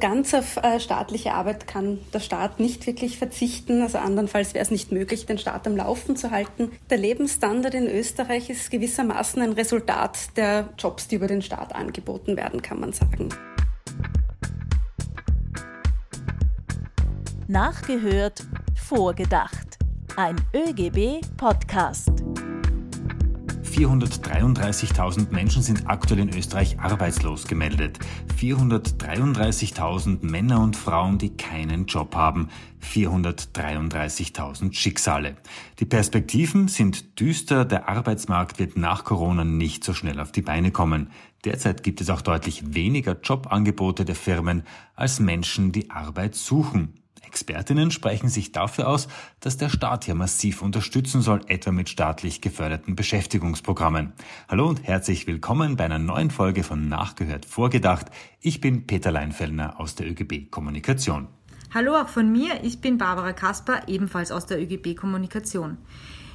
Ganz auf äh, staatliche Arbeit kann der Staat nicht wirklich verzichten. Also andernfalls wäre es nicht möglich, den Staat am Laufen zu halten. Der Lebensstandard in Österreich ist gewissermaßen ein Resultat der Jobs, die über den Staat angeboten werden, kann man sagen. Nachgehört, vorgedacht. Ein ÖGB-Podcast. 433.000 Menschen sind aktuell in Österreich arbeitslos gemeldet. 433.000 Männer und Frauen, die keinen Job haben. 433.000 Schicksale. Die Perspektiven sind düster. Der Arbeitsmarkt wird nach Corona nicht so schnell auf die Beine kommen. Derzeit gibt es auch deutlich weniger Jobangebote der Firmen als Menschen, die Arbeit suchen. Expertinnen sprechen sich dafür aus, dass der Staat hier massiv unterstützen soll, etwa mit staatlich geförderten Beschäftigungsprogrammen. Hallo und herzlich willkommen bei einer neuen Folge von Nachgehört Vorgedacht. Ich bin Peter Leinfellner aus der ÖGB Kommunikation. Hallo auch von mir, ich bin Barbara Kasper, ebenfalls aus der ÖGB Kommunikation.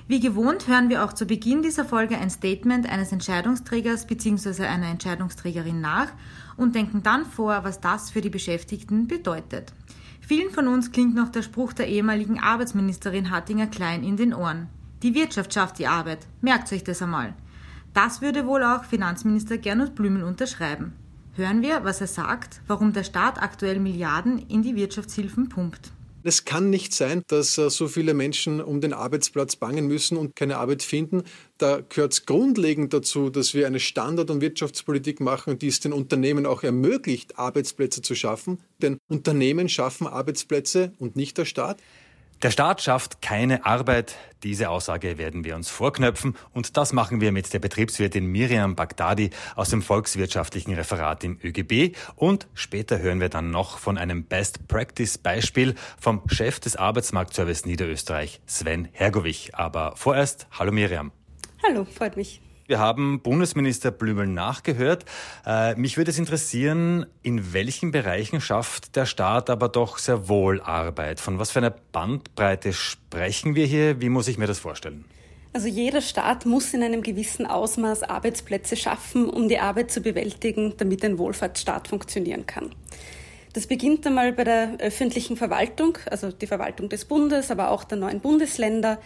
Wie gewohnt hören wir auch zu Beginn dieser Folge ein Statement eines Entscheidungsträgers bzw. einer Entscheidungsträgerin nach und denken dann vor, was das für die Beschäftigten bedeutet. Vielen von uns klingt noch der Spruch der ehemaligen Arbeitsministerin Hattinger Klein in den Ohren. Die Wirtschaft schafft die Arbeit. Merkt euch das einmal. Das würde wohl auch Finanzminister Gernot Blümel unterschreiben. Hören wir, was er sagt, warum der Staat aktuell Milliarden in die Wirtschaftshilfen pumpt. Es kann nicht sein, dass äh, so viele Menschen um den Arbeitsplatz bangen müssen und keine Arbeit finden. Da gehört es grundlegend dazu, dass wir eine Standard- und Wirtschaftspolitik machen, die es den Unternehmen auch ermöglicht, Arbeitsplätze zu schaffen. Denn Unternehmen schaffen Arbeitsplätze und nicht der Staat. Der Staat schafft keine Arbeit. Diese Aussage werden wir uns vorknöpfen und das machen wir mit der Betriebswirtin Miriam Bagdadi aus dem Volkswirtschaftlichen Referat im ÖGB und später hören wir dann noch von einem Best Practice Beispiel vom Chef des Arbeitsmarktservice Niederösterreich, Sven Hergovich. Aber vorerst, hallo Miriam. Hallo, freut mich. Wir haben Bundesminister Blümel nachgehört. Äh, mich würde es interessieren, in welchen Bereichen schafft der Staat aber doch sehr wohl Arbeit? Von was für einer Bandbreite sprechen wir hier? Wie muss ich mir das vorstellen? Also jeder Staat muss in einem gewissen Ausmaß Arbeitsplätze schaffen, um die Arbeit zu bewältigen, damit ein Wohlfahrtsstaat funktionieren kann. Das beginnt einmal bei der öffentlichen Verwaltung, also die Verwaltung des Bundes, aber auch der neuen Bundesländer.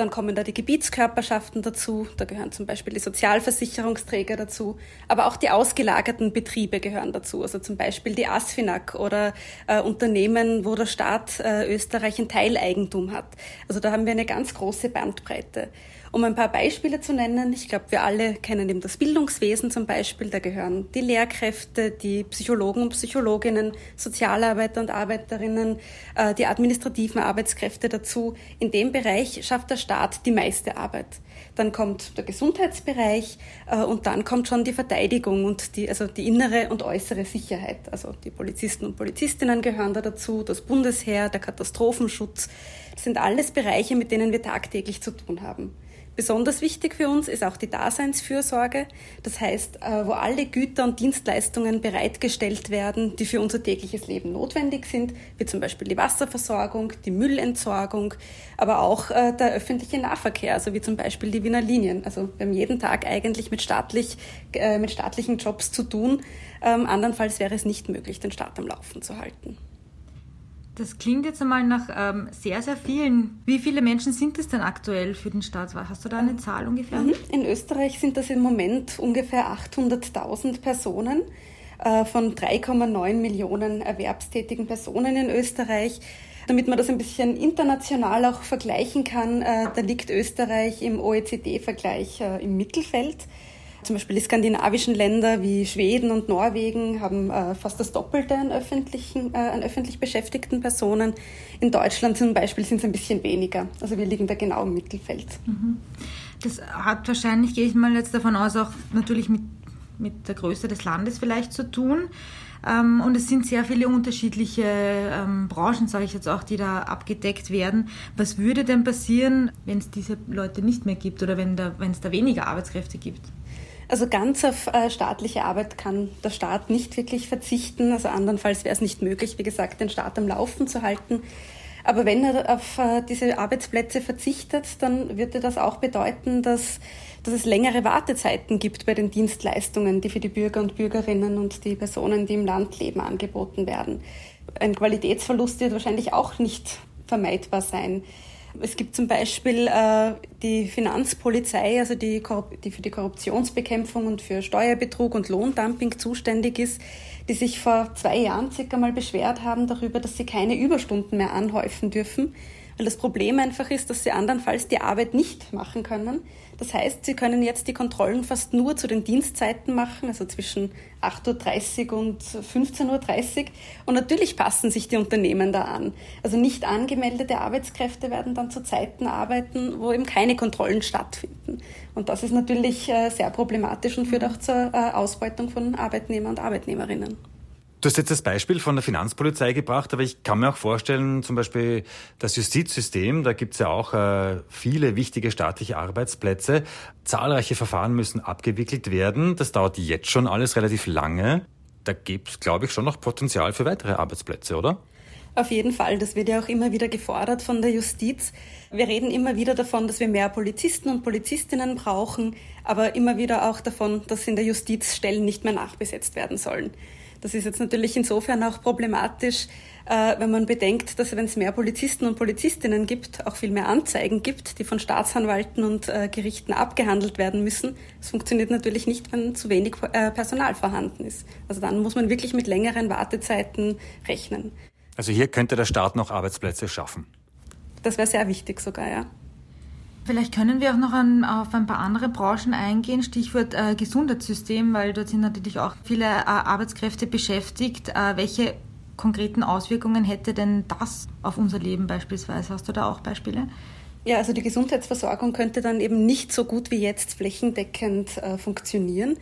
Dann kommen da die Gebietskörperschaften dazu, da gehören zum Beispiel die Sozialversicherungsträger dazu, aber auch die ausgelagerten Betriebe gehören dazu, also zum Beispiel die ASFINAG oder äh, Unternehmen, wo der Staat äh, Österreich ein Teileigentum hat. Also da haben wir eine ganz große Bandbreite. Um ein paar Beispiele zu nennen, ich glaube, wir alle kennen eben das Bildungswesen zum Beispiel, da gehören die Lehrkräfte, die Psychologen und Psychologinnen, Sozialarbeiter und Arbeiterinnen, äh, die administrativen Arbeitskräfte dazu. In dem Bereich schafft der Staat die meiste Arbeit. Dann kommt der Gesundheitsbereich äh, und dann kommt schon die Verteidigung und die, also die innere und äußere Sicherheit. Also die Polizisten und Polizistinnen gehören da dazu, das Bundesheer, der Katastrophenschutz. Das sind alles Bereiche, mit denen wir tagtäglich zu tun haben. Besonders wichtig für uns ist auch die Daseinsfürsorge. Das heißt, äh, wo alle Güter und Dienstleistungen bereitgestellt werden, die für unser tägliches Leben notwendig sind, wie zum Beispiel die Wasserversorgung, die Müllentsorgung, aber auch äh, der öffentliche Nahverkehr, also wie zum Beispiel die Wiener Linien. Also wir haben jeden Tag eigentlich mit, staatlich, äh, mit staatlichen Jobs zu tun. Ähm, andernfalls wäre es nicht möglich, den Staat am Laufen zu halten. Das klingt jetzt einmal nach ähm, sehr, sehr vielen. Wie viele Menschen sind es denn aktuell für den Staat? Hast du da eine Zahl ungefähr? Mhm. In Österreich sind das im Moment ungefähr 800.000 Personen äh, von 3,9 Millionen erwerbstätigen Personen in Österreich. Damit man das ein bisschen international auch vergleichen kann, äh, da liegt Österreich im OECD-Vergleich äh, im Mittelfeld. Zum Beispiel die skandinavischen Länder wie Schweden und Norwegen haben äh, fast das Doppelte an, öffentlichen, äh, an öffentlich beschäftigten Personen. In Deutschland zum Beispiel sind es ein bisschen weniger. Also wir liegen da genau im Mittelfeld. Mhm. Das hat wahrscheinlich, gehe ich mal jetzt davon aus, auch natürlich mit, mit der Größe des Landes vielleicht zu tun. Ähm, und es sind sehr viele unterschiedliche ähm, Branchen, sage ich jetzt auch, die da abgedeckt werden. Was würde denn passieren, wenn es diese Leute nicht mehr gibt oder wenn es da weniger Arbeitskräfte gibt? Also ganz auf äh, staatliche Arbeit kann der Staat nicht wirklich verzichten. Also andernfalls wäre es nicht möglich, wie gesagt, den Staat am Laufen zu halten. Aber wenn er auf äh, diese Arbeitsplätze verzichtet, dann würde das auch bedeuten, dass dass es längere Wartezeiten gibt bei den Dienstleistungen, die für die Bürger und Bürgerinnen und die Personen, die im Land leben, angeboten werden. Ein Qualitätsverlust wird wahrscheinlich auch nicht vermeidbar sein. Es gibt zum Beispiel äh, die Finanzpolizei, also die, die für die Korruptionsbekämpfung und für Steuerbetrug und Lohndumping zuständig ist, die sich vor zwei Jahren circa mal beschwert haben darüber, dass sie keine Überstunden mehr anhäufen dürfen, weil das Problem einfach ist, dass sie andernfalls die Arbeit nicht machen können. Das heißt, sie können jetzt die Kontrollen fast nur zu den Dienstzeiten machen, also zwischen 8.30 Uhr und 15.30 Uhr. Und natürlich passen sich die Unternehmen da an. Also nicht angemeldete Arbeitskräfte werden dann zu Zeiten arbeiten, wo eben keine Kontrollen stattfinden. Und das ist natürlich äh, sehr problematisch und führt auch zur äh, Ausbeutung von Arbeitnehmern und Arbeitnehmerinnen. Du hast jetzt das Beispiel von der Finanzpolizei gebracht, aber ich kann mir auch vorstellen, zum Beispiel das Justizsystem, da gibt es ja auch äh, viele wichtige staatliche Arbeitsplätze. Zahlreiche Verfahren müssen abgewickelt werden. Das dauert jetzt schon alles relativ lange. Da gibt es, glaube ich, schon noch Potenzial für weitere Arbeitsplätze, oder? Auf jeden Fall. Das wird ja auch immer wieder gefordert von der Justiz. Wir reden immer wieder davon, dass wir mehr Polizisten und Polizistinnen brauchen, aber immer wieder auch davon, dass in der Justiz Stellen nicht mehr nachbesetzt werden sollen. Das ist jetzt natürlich insofern auch problematisch, äh, wenn man bedenkt, dass wenn es mehr Polizisten und Polizistinnen gibt, auch viel mehr Anzeigen gibt, die von Staatsanwalten und äh, Gerichten abgehandelt werden müssen. Das funktioniert natürlich nicht, wenn zu wenig äh, Personal vorhanden ist. Also dann muss man wirklich mit längeren Wartezeiten rechnen. Also hier könnte der Staat noch Arbeitsplätze schaffen. Das wäre sehr wichtig sogar, ja. Vielleicht können wir auch noch an, auf ein paar andere Branchen eingehen, Stichwort äh, Gesundheitssystem, weil dort sind natürlich auch viele äh, Arbeitskräfte beschäftigt. Äh, welche konkreten Auswirkungen hätte denn das auf unser Leben beispielsweise? Hast du da auch Beispiele? Ja, also die Gesundheitsversorgung könnte dann eben nicht so gut wie jetzt flächendeckend äh, funktionieren.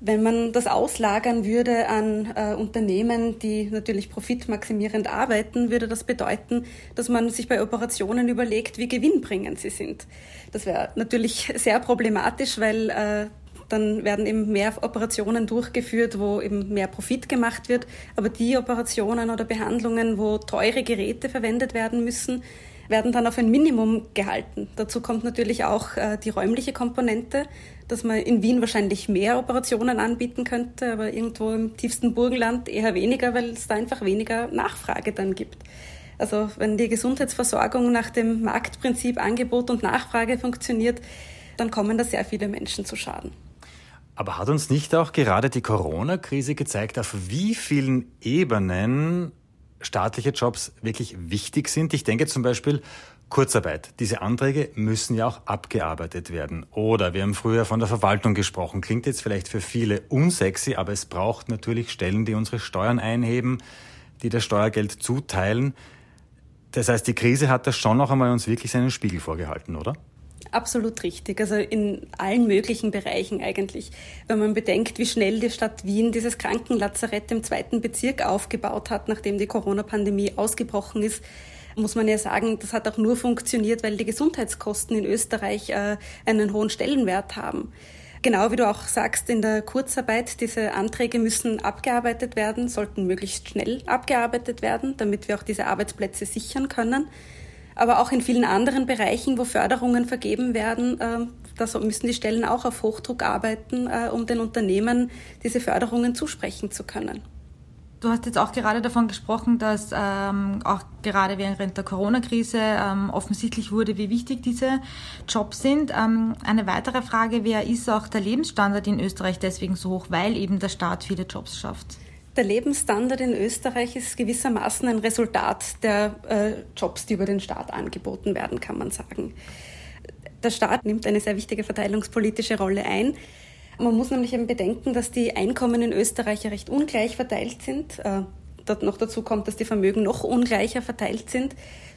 Wenn man das auslagern würde an äh, Unternehmen, die natürlich profitmaximierend arbeiten, würde das bedeuten, dass man sich bei Operationen überlegt, wie gewinnbringend sie sind. Das wäre natürlich sehr problematisch, weil äh, dann werden eben mehr Operationen durchgeführt, wo eben mehr Profit gemacht wird. Aber die Operationen oder Behandlungen, wo teure Geräte verwendet werden müssen, werden dann auf ein Minimum gehalten. Dazu kommt natürlich auch äh, die räumliche Komponente, dass man in Wien wahrscheinlich mehr Operationen anbieten könnte, aber irgendwo im tiefsten Burgenland eher weniger, weil es da einfach weniger Nachfrage dann gibt. Also wenn die Gesundheitsversorgung nach dem Marktprinzip Angebot und Nachfrage funktioniert, dann kommen da sehr viele Menschen zu Schaden. Aber hat uns nicht auch gerade die Corona-Krise gezeigt, auf wie vielen Ebenen staatliche Jobs wirklich wichtig sind. Ich denke zum Beispiel Kurzarbeit. Diese Anträge müssen ja auch abgearbeitet werden. Oder wir haben früher von der Verwaltung gesprochen. Klingt jetzt vielleicht für viele unsexy, aber es braucht natürlich Stellen, die unsere Steuern einheben, die das Steuergeld zuteilen. Das heißt, die Krise hat das schon noch einmal uns wirklich seinen Spiegel vorgehalten, oder? Absolut richtig. Also in allen möglichen Bereichen eigentlich. Wenn man bedenkt, wie schnell die Stadt Wien dieses Krankenlazarett im zweiten Bezirk aufgebaut hat, nachdem die Corona-Pandemie ausgebrochen ist, muss man ja sagen, das hat auch nur funktioniert, weil die Gesundheitskosten in Österreich äh, einen hohen Stellenwert haben. Genau wie du auch sagst, in der Kurzarbeit, diese Anträge müssen abgearbeitet werden, sollten möglichst schnell abgearbeitet werden, damit wir auch diese Arbeitsplätze sichern können aber auch in vielen anderen Bereichen, wo Förderungen vergeben werden, äh, da müssen die Stellen auch auf Hochdruck arbeiten, äh, um den Unternehmen diese Förderungen zusprechen zu können. Du hast jetzt auch gerade davon gesprochen, dass ähm, auch gerade während der Corona-Krise ähm, offensichtlich wurde, wie wichtig diese Jobs sind. Ähm, eine weitere Frage wäre, ist auch der Lebensstandard in Österreich deswegen so hoch, weil eben der Staat viele Jobs schafft? Der Lebensstandard in Österreich ist gewissermaßen ein Resultat der äh, Jobs, die über den Staat angeboten werden, kann man sagen. Der Staat nimmt eine sehr wichtige verteilungspolitische Rolle ein. Man muss nämlich eben bedenken, dass die Einkommen in Österreich ja recht ungleich verteilt sind. Äh, dort noch dazu kommt, dass die Vermögen noch ungleicher verteilt sind.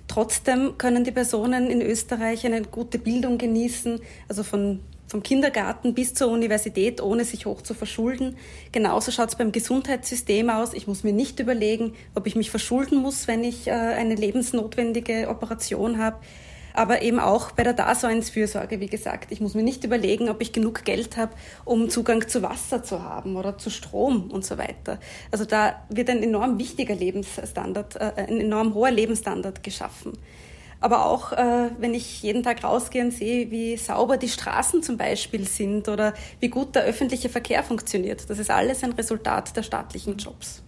Trotzdem können die Personen in Österreich eine gute Bildung genießen, also von vom Kindergarten bis zur Universität, ohne sich hoch zu verschulden. Genauso schaut es beim Gesundheitssystem aus. Ich muss mir nicht überlegen, ob ich mich verschulden muss, wenn ich äh, eine lebensnotwendige Operation habe. Aber eben auch bei der Daseinsfürsorge, wie gesagt. Ich muss mir nicht überlegen, ob ich genug Geld habe, um Zugang zu Wasser zu haben oder zu Strom und so weiter. Also da wird ein enorm wichtiger Lebensstandard, äh, ein enorm hoher Lebensstandard geschaffen. Aber auch, äh, wenn ich jeden Tag rausgehe und sehe, wie sauber die Straßen zum Beispiel sind oder wie gut der öffentliche Verkehr funktioniert. Das ist alles ein Resultat der staatlichen Jobs.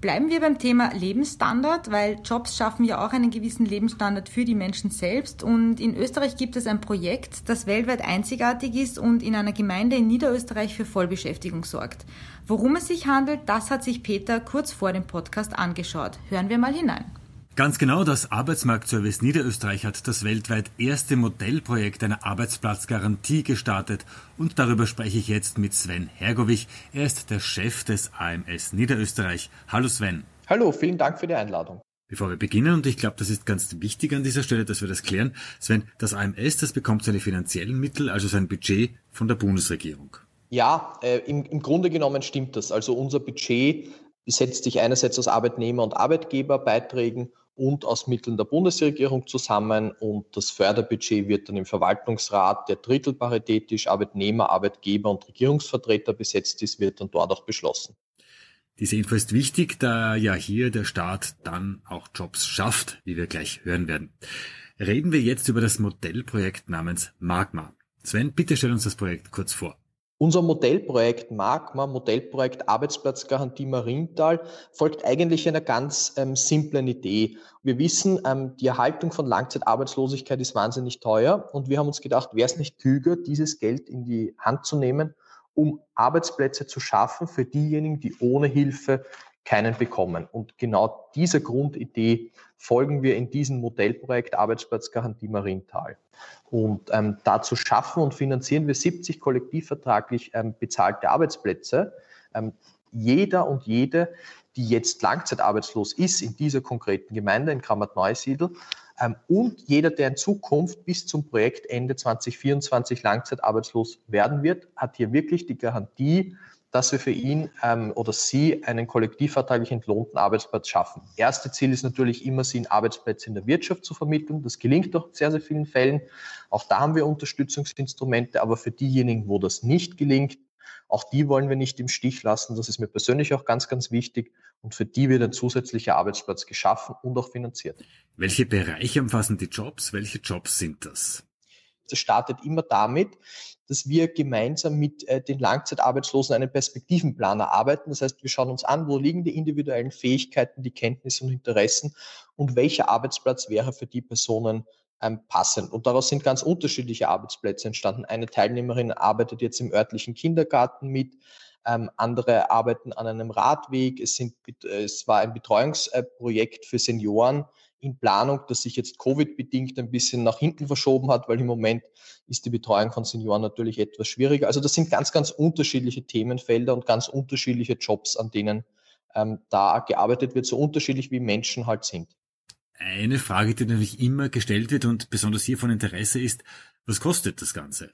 Bleiben wir beim Thema Lebensstandard, weil Jobs schaffen ja auch einen gewissen Lebensstandard für die Menschen selbst. Und in Österreich gibt es ein Projekt, das weltweit einzigartig ist und in einer Gemeinde in Niederösterreich für Vollbeschäftigung sorgt. Worum es sich handelt, das hat sich Peter kurz vor dem Podcast angeschaut. Hören wir mal hinein. Ganz genau, das Arbeitsmarktservice Niederösterreich hat das weltweit erste Modellprojekt einer Arbeitsplatzgarantie gestartet und darüber spreche ich jetzt mit Sven Hergovich. Er ist der Chef des AMS Niederösterreich. Hallo Sven. Hallo, vielen Dank für die Einladung. Bevor wir beginnen, und ich glaube, das ist ganz wichtig an dieser Stelle, dass wir das klären, Sven, das AMS, das bekommt seine finanziellen Mittel, also sein Budget von der Bundesregierung. Ja, äh, im, im Grunde genommen stimmt das. Also unser Budget setzt sich einerseits aus Arbeitnehmer- und Arbeitgeberbeiträgen und aus Mitteln der Bundesregierung zusammen und das Förderbudget wird dann im Verwaltungsrat, der drittelparitätisch Arbeitnehmer, Arbeitgeber und Regierungsvertreter besetzt ist, wird dann dort auch beschlossen. Diese Info ist wichtig, da ja hier der Staat dann auch Jobs schafft, wie wir gleich hören werden. Reden wir jetzt über das Modellprojekt namens Magma. Sven, bitte stell uns das Projekt kurz vor. Unser Modellprojekt Magma, Modellprojekt Arbeitsplatzgarantie Marienthal, folgt eigentlich einer ganz ähm, simplen Idee. Wir wissen, ähm, die Erhaltung von Langzeitarbeitslosigkeit ist wahnsinnig teuer und wir haben uns gedacht, wäre es nicht klüger, dieses Geld in die Hand zu nehmen, um Arbeitsplätze zu schaffen für diejenigen, die ohne Hilfe keinen bekommen. Und genau dieser Grundidee folgen wir in diesem Modellprojekt Arbeitsplatzgarantie Marienthal. Und ähm, dazu schaffen und finanzieren wir 70 kollektivvertraglich ähm, bezahlte Arbeitsplätze. Ähm, jeder und jede, die jetzt langzeitarbeitslos ist in dieser konkreten Gemeinde in Krammert-Neusiedl ähm, und jeder, der in Zukunft bis zum Projektende 2024 langzeitarbeitslos werden wird, hat hier wirklich die Garantie, dass wir für ihn ähm, oder sie einen kollektivvertraglich entlohnten Arbeitsplatz schaffen. Erste Ziel ist natürlich immer, sie in Arbeitsplätze in der Wirtschaft zu vermitteln. Das gelingt doch in sehr, sehr vielen Fällen. Auch da haben wir Unterstützungsinstrumente, aber für diejenigen, wo das nicht gelingt, auch die wollen wir nicht im Stich lassen. Das ist mir persönlich auch ganz, ganz wichtig. Und für die wird ein zusätzlicher Arbeitsplatz geschaffen und auch finanziert. Welche Bereiche umfassen die Jobs? Welche Jobs sind das? Das startet immer damit, dass wir gemeinsam mit äh, den Langzeitarbeitslosen einen Perspektivenplan erarbeiten. Das heißt, wir schauen uns an, wo liegen die individuellen Fähigkeiten, die Kenntnisse und Interessen und welcher Arbeitsplatz wäre für die Personen ähm, passend. Und daraus sind ganz unterschiedliche Arbeitsplätze entstanden. Eine Teilnehmerin arbeitet jetzt im örtlichen Kindergarten mit, ähm, andere arbeiten an einem Radweg. Es, sind, es war ein Betreuungsprojekt für Senioren, in Planung, das sich jetzt Covid-bedingt ein bisschen nach hinten verschoben hat, weil im Moment ist die Betreuung von Senioren natürlich etwas schwieriger. Also das sind ganz, ganz unterschiedliche Themenfelder und ganz unterschiedliche Jobs, an denen ähm, da gearbeitet wird, so unterschiedlich wie Menschen halt sind. Eine Frage, die natürlich immer gestellt wird und besonders hier von Interesse ist, was kostet das Ganze?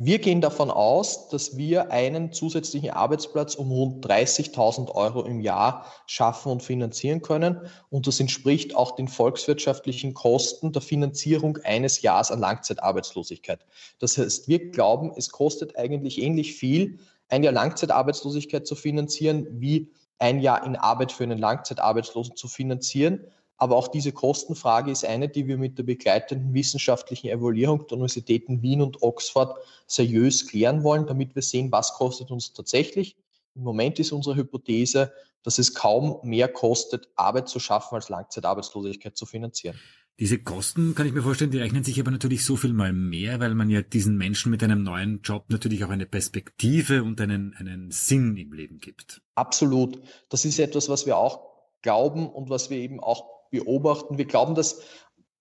Wir gehen davon aus, dass wir einen zusätzlichen Arbeitsplatz um rund 30.000 Euro im Jahr schaffen und finanzieren können. Und das entspricht auch den volkswirtschaftlichen Kosten der Finanzierung eines Jahres an Langzeitarbeitslosigkeit. Das heißt, wir glauben, es kostet eigentlich ähnlich viel, ein Jahr Langzeitarbeitslosigkeit zu finanzieren, wie ein Jahr in Arbeit für einen Langzeitarbeitslosen zu finanzieren. Aber auch diese Kostenfrage ist eine, die wir mit der begleitenden wissenschaftlichen Evaluierung der Universitäten Wien und Oxford seriös klären wollen, damit wir sehen, was kostet uns tatsächlich. Im Moment ist unsere Hypothese, dass es kaum mehr kostet, Arbeit zu schaffen, als Langzeitarbeitslosigkeit zu finanzieren. Diese Kosten, kann ich mir vorstellen, die rechnen sich aber natürlich so viel mal mehr, weil man ja diesen Menschen mit einem neuen Job natürlich auch eine Perspektive und einen, einen Sinn im Leben gibt. Absolut. Das ist etwas, was wir auch glauben und was wir eben auch beobachten. Wir glauben, dass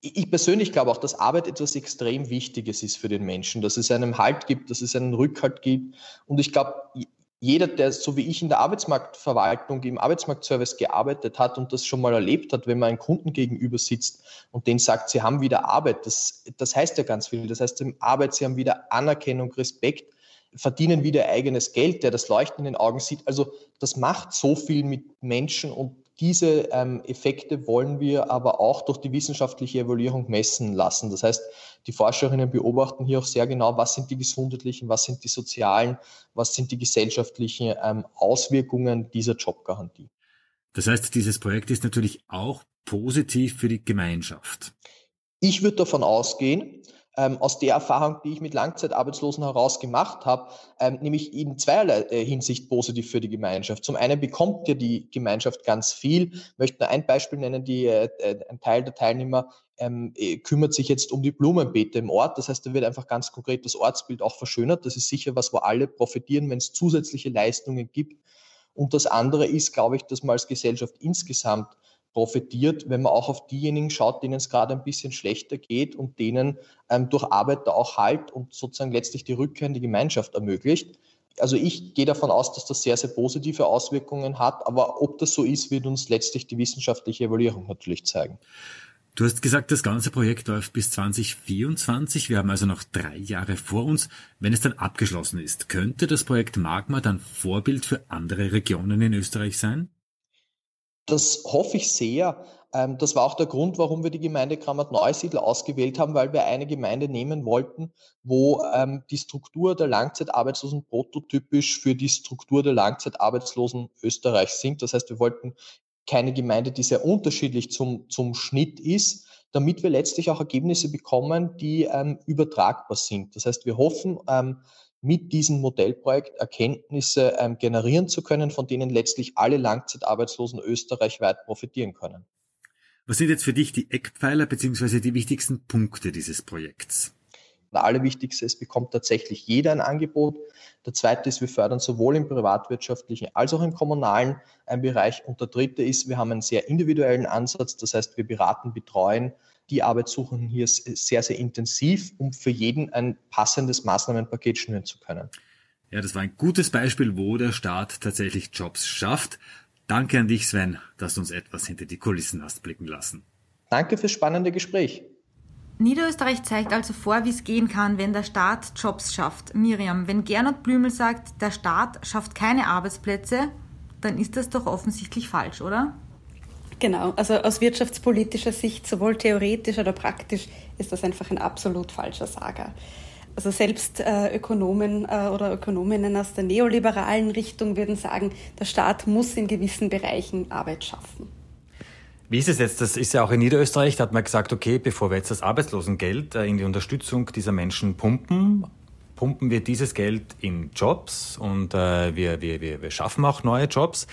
ich persönlich glaube auch, dass Arbeit etwas extrem Wichtiges ist für den Menschen, dass es einem Halt gibt, dass es einen Rückhalt gibt. Und ich glaube, jeder, der so wie ich in der Arbeitsmarktverwaltung, im Arbeitsmarktservice gearbeitet hat und das schon mal erlebt hat, wenn man einem Kunden gegenüber sitzt und den sagt, sie haben wieder Arbeit, das, das heißt ja ganz viel. Das heißt, Arbeit, sie haben wieder Anerkennung, Respekt, verdienen wieder eigenes Geld, der das Leuchten in den Augen sieht. Also das macht so viel mit Menschen und diese ähm, Effekte wollen wir aber auch durch die wissenschaftliche Evaluierung messen lassen. Das heißt, die Forscherinnen beobachten hier auch sehr genau, was sind die gesundheitlichen, was sind die sozialen, was sind die gesellschaftlichen ähm, Auswirkungen dieser Jobgarantie. Das heißt, dieses Projekt ist natürlich auch positiv für die Gemeinschaft. Ich würde davon ausgehen, ähm, aus der Erfahrung, die ich mit Langzeitarbeitslosen heraus gemacht habe, ähm, nämlich in zweierlei äh, Hinsicht positiv für die Gemeinschaft. Zum einen bekommt ja die Gemeinschaft ganz viel. Ich möchte nur ein Beispiel nennen, die, äh, äh ein Teil der Teilnehmer ähm, äh, kümmert sich jetzt um die Blumenbeete im Ort. Das heißt, da wird einfach ganz konkret das Ortsbild auch verschönert. Das ist sicher was, wo alle profitieren, wenn es zusätzliche Leistungen gibt. Und das andere ist, glaube ich, dass man als Gesellschaft insgesamt profitiert, wenn man auch auf diejenigen schaut, denen es gerade ein bisschen schlechter geht und denen ähm, durch Arbeit da auch Halt und sozusagen letztlich die Rückkehr in die Gemeinschaft ermöglicht. Also ich gehe davon aus, dass das sehr, sehr positive Auswirkungen hat, aber ob das so ist, wird uns letztlich die wissenschaftliche Evaluierung natürlich zeigen. Du hast gesagt, das ganze Projekt läuft bis 2024. Wir haben also noch drei Jahre vor uns. Wenn es dann abgeschlossen ist, könnte das Projekt Magma dann Vorbild für andere Regionen in Österreich sein? Das hoffe ich sehr. Ähm, das war auch der Grund, warum wir die Gemeinde Kramat-Neusiedl ausgewählt haben, weil wir eine Gemeinde nehmen wollten, wo ähm, die Struktur der Langzeitarbeitslosen prototypisch für die Struktur der Langzeitarbeitslosen Österreichs sind. Das heißt, wir wollten keine Gemeinde, die sehr unterschiedlich zum, zum Schnitt ist, damit wir letztlich auch Ergebnisse bekommen, die ähm, übertragbar sind. Das heißt, wir hoffen, ähm, mit diesem Modellprojekt Erkenntnisse ähm, generieren zu können, von denen letztlich alle Langzeitarbeitslosen österreichweit profitieren können. Was sind jetzt für dich die Eckpfeiler bzw. die wichtigsten Punkte dieses Projekts? Der allerwichtigste, es bekommt tatsächlich jeder ein Angebot. Der zweite ist, wir fördern sowohl im privatwirtschaftlichen als auch im kommunalen äh, Bereich. Und der dritte ist, wir haben einen sehr individuellen Ansatz. Das heißt, wir beraten, betreuen die Arbeitssuchenden hier sehr, sehr intensiv, um für jeden ein passendes Maßnahmenpaket schnüren zu können. Ja, das war ein gutes Beispiel, wo der Staat tatsächlich Jobs schafft. Danke an dich, Sven, dass du uns etwas hinter die Kulissen hast blicken lassen. Danke fürs spannende Gespräch. Niederösterreich zeigt also vor, wie es gehen kann, wenn der Staat Jobs schafft. Miriam, wenn Gernot Blümel sagt, der Staat schafft keine Arbeitsplätze, dann ist das doch offensichtlich falsch, oder? Genau, also aus wirtschaftspolitischer Sicht, sowohl theoretisch oder praktisch, ist das einfach ein absolut falscher Sager. Also selbst äh, Ökonomen äh, oder Ökonominnen aus der neoliberalen Richtung würden sagen, der Staat muss in gewissen Bereichen Arbeit schaffen. Wie ist es jetzt? Das ist ja auch in Niederösterreich, da hat man gesagt, okay, bevor wir jetzt das Arbeitslosengeld äh, in die Unterstützung dieser Menschen pumpen, pumpen wir dieses Geld in Jobs und äh, wir, wir, wir, wir schaffen auch neue Jobs.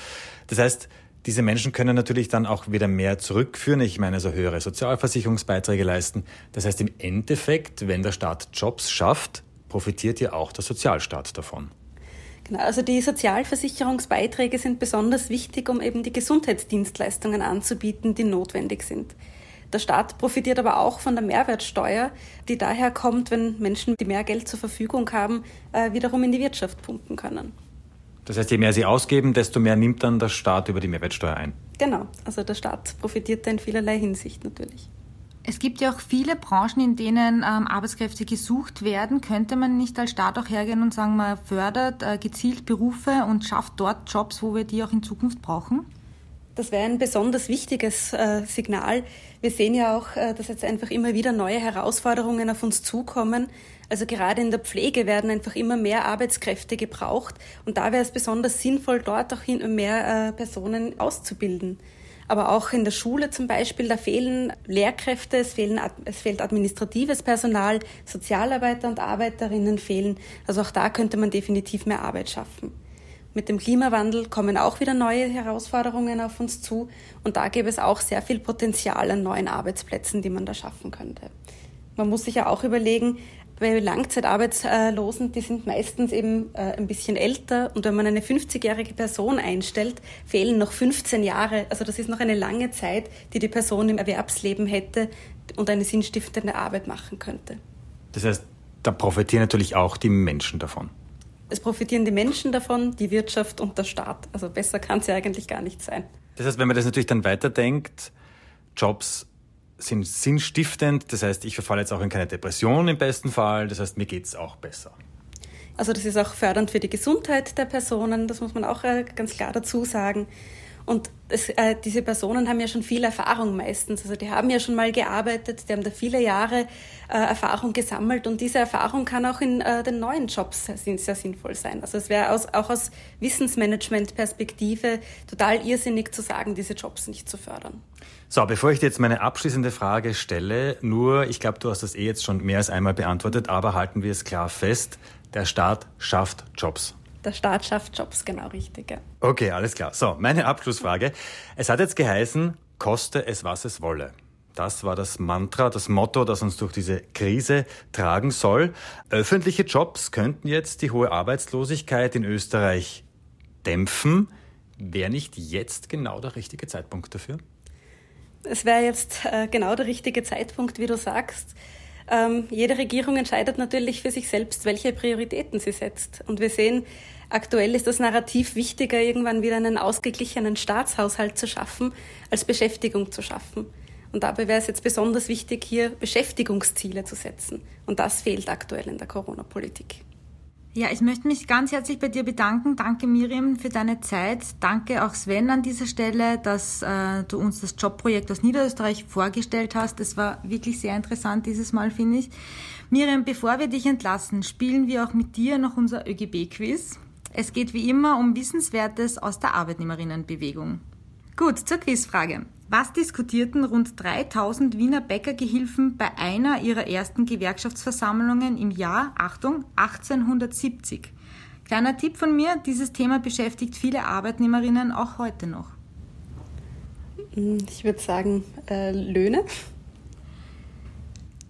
Das heißt, diese Menschen können natürlich dann auch wieder mehr zurückführen. Ich meine, also höhere Sozialversicherungsbeiträge leisten. Das heißt, im Endeffekt, wenn der Staat Jobs schafft, profitiert ja auch der Sozialstaat davon. Genau, also die Sozialversicherungsbeiträge sind besonders wichtig, um eben die Gesundheitsdienstleistungen anzubieten, die notwendig sind. Der Staat profitiert aber auch von der Mehrwertsteuer, die daher kommt, wenn Menschen, die mehr Geld zur Verfügung haben, äh, wiederum in die Wirtschaft pumpen können. Das heißt, je mehr sie ausgeben, desto mehr nimmt dann der Staat über die Mehrwertsteuer ein. Genau, also der Staat profitiert da in vielerlei Hinsicht natürlich. Es gibt ja auch viele Branchen, in denen ähm, Arbeitskräfte gesucht werden. Könnte man nicht als Staat auch hergehen und sagen, man fördert äh, gezielt Berufe und schafft dort Jobs, wo wir die auch in Zukunft brauchen? Das wäre ein besonders wichtiges äh, Signal. Wir sehen ja auch, äh, dass jetzt einfach immer wieder neue Herausforderungen auf uns zukommen. Also gerade in der Pflege werden einfach immer mehr Arbeitskräfte gebraucht und da wäre es besonders sinnvoll, dort auch mehr äh, Personen auszubilden. Aber auch in der Schule zum Beispiel, da fehlen Lehrkräfte, es, fehlen, es fehlt administratives Personal, Sozialarbeiter und Arbeiterinnen fehlen. Also auch da könnte man definitiv mehr Arbeit schaffen. Mit dem Klimawandel kommen auch wieder neue Herausforderungen auf uns zu und da gäbe es auch sehr viel Potenzial an neuen Arbeitsplätzen, die man da schaffen könnte. Man muss sich ja auch überlegen, bei Langzeitarbeitslosen, die sind meistens eben äh, ein bisschen älter und wenn man eine 50-jährige Person einstellt, fehlen noch 15 Jahre. Also das ist noch eine lange Zeit, die die Person im Erwerbsleben hätte und eine sinnstiftende Arbeit machen könnte. Das heißt, da profitieren natürlich auch die Menschen davon. Es profitieren die Menschen davon, die Wirtschaft und der Staat. Also besser kann es ja eigentlich gar nicht sein. Das heißt, wenn man das natürlich dann weiterdenkt, Jobs sind sinnstiftend. Das heißt, ich verfalle jetzt auch in keine Depression im besten Fall. Das heißt, mir geht es auch besser. Also das ist auch fördernd für die Gesundheit der Personen, das muss man auch äh, ganz klar dazu sagen. Und es, äh, diese Personen haben ja schon viel Erfahrung meistens. Also die haben ja schon mal gearbeitet, die haben da viele Jahre äh, Erfahrung gesammelt und diese Erfahrung kann auch in äh, den neuen Jobs sehr, sehr sinnvoll sein. Also es wäre aus, auch aus Wissensmanagement-Perspektive total irrsinnig zu sagen, diese Jobs nicht zu fördern. So, bevor ich dir jetzt meine abschließende Frage stelle, nur, ich glaube, du hast das eh jetzt schon mehr als einmal beantwortet, aber halten wir es klar fest, der Staat schafft Jobs der Staat schafft Jobs, genau richtig. Ja. Okay, alles klar. So, meine Abschlussfrage. Es hat jetzt geheißen, koste es, was es wolle. Das war das Mantra, das Motto, das uns durch diese Krise tragen soll. Öffentliche Jobs könnten jetzt die hohe Arbeitslosigkeit in Österreich dämpfen. Wäre nicht jetzt genau der richtige Zeitpunkt dafür? Es wäre jetzt äh, genau der richtige Zeitpunkt, wie du sagst. Ähm, jede Regierung entscheidet natürlich für sich selbst, welche Prioritäten sie setzt. Und wir sehen, aktuell ist das Narrativ wichtiger, irgendwann wieder einen ausgeglichenen Staatshaushalt zu schaffen, als Beschäftigung zu schaffen. Und dabei wäre es jetzt besonders wichtig, hier Beschäftigungsziele zu setzen. Und das fehlt aktuell in der Corona-Politik. Ja, ich möchte mich ganz herzlich bei dir bedanken. Danke Miriam für deine Zeit. Danke auch Sven an dieser Stelle, dass äh, du uns das Jobprojekt aus Niederösterreich vorgestellt hast. Das war wirklich sehr interessant dieses Mal, finde ich. Miriam, bevor wir dich entlassen, spielen wir auch mit dir noch unser ÖGB-Quiz. Es geht wie immer um Wissenswertes aus der Arbeitnehmerinnenbewegung. Gut, zur Quizfrage. Was diskutierten rund 3000 Wiener Bäckergehilfen bei einer ihrer ersten Gewerkschaftsversammlungen im Jahr, Achtung, 1870? Kleiner Tipp von mir, dieses Thema beschäftigt viele Arbeitnehmerinnen auch heute noch. Ich würde sagen, äh, Löhne.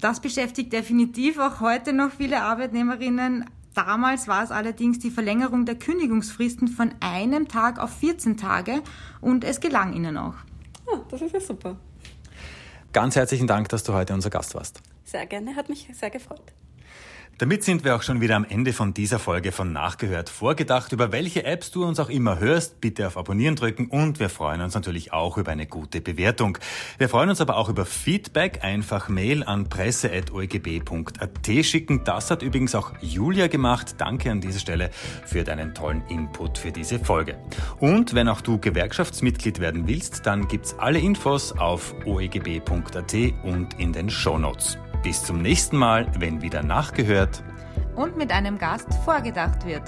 Das beschäftigt definitiv auch heute noch viele Arbeitnehmerinnen. Damals war es allerdings die Verlängerung der Kündigungsfristen von einem Tag auf 14 Tage und es gelang ihnen auch. Oh, das ist ja super. Ganz herzlichen Dank, dass du heute unser Gast warst. Sehr gerne, hat mich sehr gefreut. Damit sind wir auch schon wieder am Ende von dieser Folge von Nachgehört vorgedacht. Über welche Apps du uns auch immer hörst, bitte auf Abonnieren drücken und wir freuen uns natürlich auch über eine gute Bewertung. Wir freuen uns aber auch über Feedback. Einfach Mail an presse.oegb.at schicken. Das hat übrigens auch Julia gemacht. Danke an dieser Stelle für deinen tollen Input für diese Folge. Und wenn auch du Gewerkschaftsmitglied werden willst, dann gibt's alle Infos auf oegb.at und in den Shownotes. Bis zum nächsten Mal, wenn wieder nachgehört und mit einem Gast vorgedacht wird.